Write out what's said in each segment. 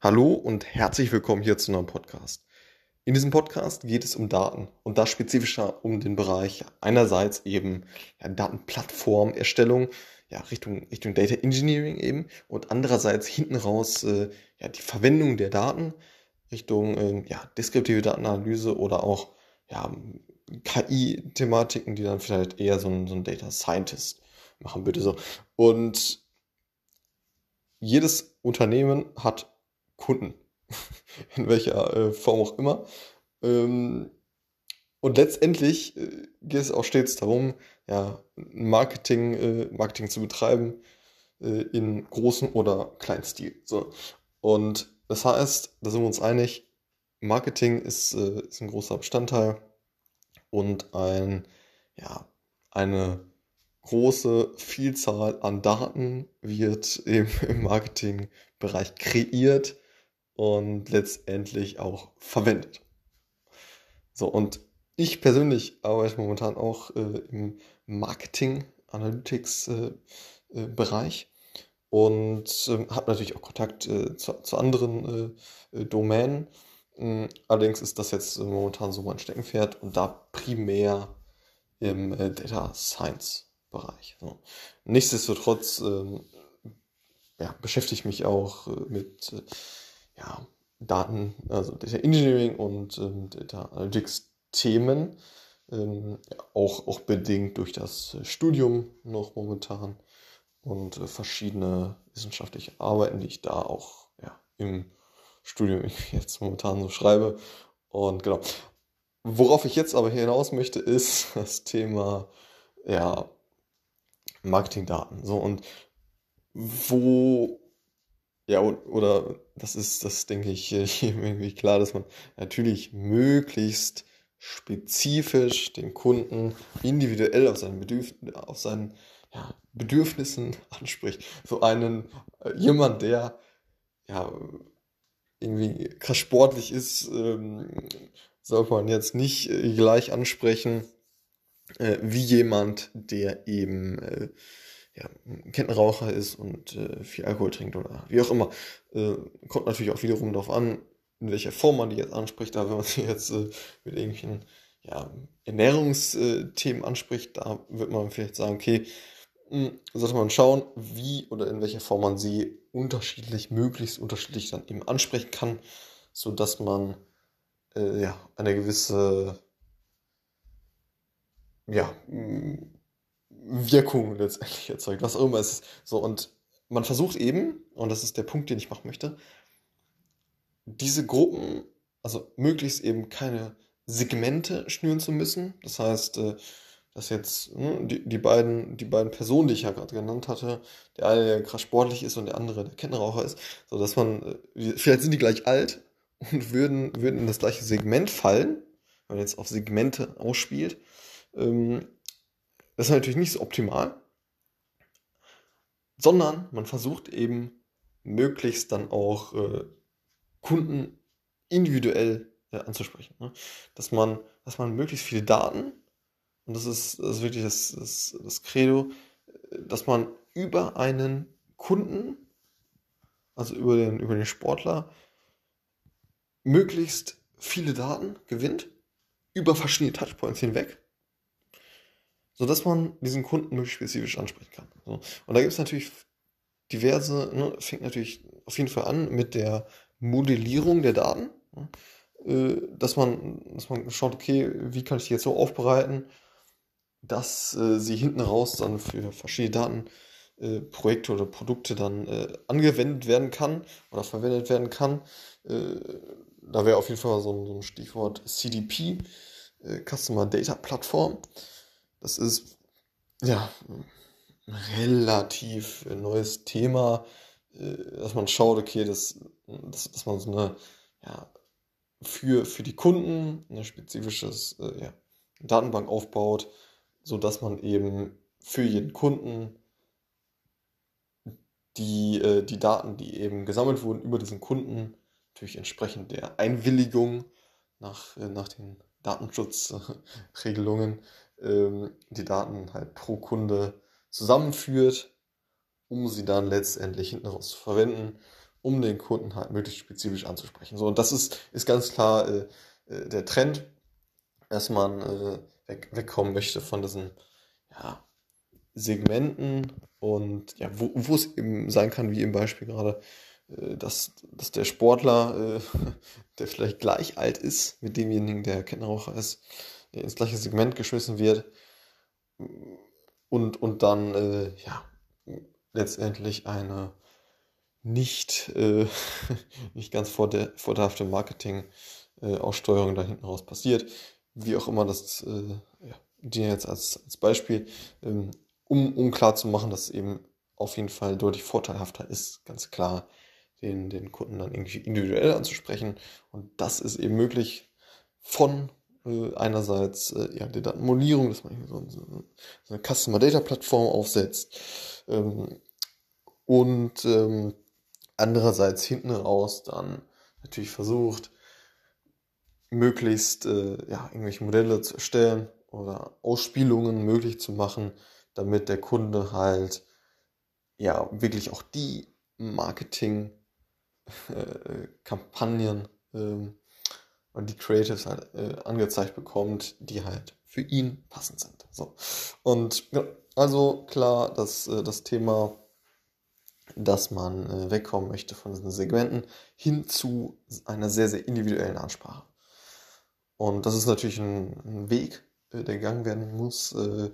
Hallo und herzlich willkommen hier zu einem Podcast. In diesem Podcast geht es um Daten und da spezifischer um den Bereich einerseits eben ja, Datenplattformerstellung, ja, Richtung, Richtung Data Engineering eben und andererseits hinten raus äh, ja, die Verwendung der Daten Richtung äh, ja, deskriptive Datenanalyse oder auch ja, KI-Thematiken, die dann vielleicht eher so ein, so ein Data Scientist machen würde. So. Und jedes Unternehmen hat Kunden, in welcher äh, Form auch immer. Ähm, und letztendlich äh, geht es auch stets darum, ja, Marketing, äh, Marketing zu betreiben in großem oder kleinen Stil. So. Und das heißt, da sind wir uns einig, Marketing ist, ist ein großer Bestandteil und ein, ja, eine große Vielzahl an Daten wird eben im Marketingbereich kreiert und letztendlich auch verwendet. So, und ich persönlich arbeite momentan auch äh, im Marketing Analytics äh, äh, Bereich und ähm, habe natürlich auch Kontakt äh, zu, zu, anderen äh, äh, Domänen. Ähm, allerdings ist das jetzt momentan so mein Steckenpferd und da primär im Data Science Bereich. So. Nichtsdestotrotz ähm, ja, beschäftige ich mich auch mit ja, Daten, also Data Engineering und ähm, Data Analytics Themen, ähm, auch, auch bedingt durch das Studium noch momentan und äh, verschiedene wissenschaftliche Arbeiten, die ich da auch ja, im Studium jetzt momentan so schreibe. Und genau. Worauf ich jetzt aber hinaus möchte, ist das Thema ja, Marketingdaten. So und wo ja, oder das ist, das denke ich, irgendwie klar, dass man natürlich möglichst spezifisch den Kunden individuell auf seinen, Bedürf auf seinen ja, Bedürfnissen anspricht. So einen, äh, jemand, der ja irgendwie krass sportlich ist, ähm, sollte man jetzt nicht äh, gleich ansprechen äh, wie jemand, der eben äh, ja, Kettenraucher ist und äh, viel Alkohol trinkt oder wie auch immer. Äh, kommt natürlich auch wiederum darauf an, in welcher Form man die jetzt anspricht. Da, wenn man sie jetzt äh, mit irgendwelchen ja, Ernährungsthemen anspricht, da wird man vielleicht sagen, okay, hm, sollte man schauen, wie oder in welcher Form man sie unterschiedlich, möglichst unterschiedlich dann eben ansprechen kann, sodass man äh, ja, eine gewisse ja, Wirkung letztendlich erzeugt, was auch immer es ist. So, und man versucht eben, und das ist der Punkt, den ich machen möchte, diese Gruppen, also möglichst eben keine Segmente schnüren zu müssen. Das heißt, äh, dass jetzt ne, die, die, beiden, die beiden Personen, die ich ja gerade genannt hatte, der eine, der krass sportlich ist und der andere, der Kettenraucher ist, so dass man, äh, vielleicht sind die gleich alt und würden, würden in das gleiche Segment fallen, wenn man jetzt auf Segmente ausspielt. Ähm, das ist natürlich nicht so optimal, sondern man versucht eben möglichst dann auch äh, Kunden individuell äh, anzusprechen. Ne? Dass, man, dass man möglichst viele Daten, und das ist, das ist wirklich das, das, das Credo, dass man über einen Kunden, also über den, über den Sportler, möglichst viele Daten gewinnt, über verschiedene Touchpoints hinweg sodass man diesen Kunden möglichst spezifisch ansprechen kann. So. Und da gibt es natürlich diverse, ne, fängt natürlich auf jeden Fall an mit der Modellierung der Daten, ne, äh, dass, man, dass man schaut, okay, wie kann ich die jetzt so aufbereiten, dass äh, sie hinten raus dann für verschiedene Datenprojekte äh, oder Produkte dann äh, angewendet werden kann oder verwendet werden kann. Äh, da wäre auf jeden Fall so ein, so ein Stichwort CDP, äh, Customer Data Platform das ist ja relativ neues Thema, äh, dass man schaut, okay, dass, dass, dass man so eine, ja, für, für die Kunden eine spezifisches äh, ja, Datenbank aufbaut, sodass man eben für jeden Kunden die, äh, die Daten, die eben gesammelt wurden über diesen Kunden, natürlich entsprechend der Einwilligung nach, äh, nach den Datenschutzregelungen, ähm, die Daten halt pro Kunde zusammenführt, um sie dann letztendlich hinten raus zu verwenden, um den Kunden halt möglichst spezifisch anzusprechen. So, und das ist, ist ganz klar äh, äh, der Trend, dass man äh, weg, wegkommen möchte von diesen ja, Segmenten und ja, wo, wo es eben sein kann, wie im Beispiel gerade, dass, dass der Sportler, äh, der vielleicht gleich alt ist mit demjenigen, der Kettenraucher ist, ins gleiche Segment geschmissen wird und, und dann äh, ja, letztendlich eine nicht, äh, nicht ganz vorteilhafte Marketing-Aussteuerung äh, da hinten raus passiert. Wie auch immer das äh, ja, dir jetzt als, als Beispiel, ähm, um, um klar zu machen, dass es eben auf jeden Fall deutlich vorteilhafter ist, ganz klar den, den Kunden dann irgendwie individuell anzusprechen. Und das ist eben möglich von äh, einerseits äh, ja, der Datenmodellierung, dass man so, so, eine Customer Data Plattform aufsetzt ähm, und ähm, andererseits hinten raus dann natürlich versucht, möglichst äh, ja, irgendwelche Modelle zu erstellen oder Ausspielungen möglich zu machen, damit der Kunde halt ja wirklich auch die Marketing-Kampagnen äh, äh, und die Creatives halt äh, angezeigt bekommt, die halt für ihn passend sind. So. Und also klar, dass äh, das Thema, dass man äh, wegkommen möchte von diesen Segmenten hin zu einer sehr, sehr individuellen Ansprache. Und das ist natürlich ein, ein Weg, äh, der gegangen werden muss. Äh,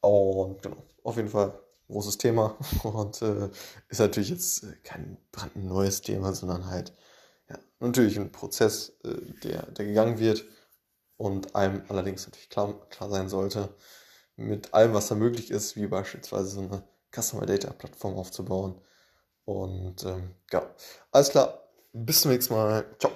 und genau, auf jeden Fall großes Thema und äh, ist natürlich jetzt kein brandneues Thema, sondern halt ja, natürlich ein Prozess, äh, der, der gegangen wird und einem allerdings natürlich klar, klar sein sollte, mit allem, was da möglich ist, wie beispielsweise so eine Customer Data Plattform aufzubauen. Und ähm, ja, alles klar, bis zum nächsten Mal. Ciao.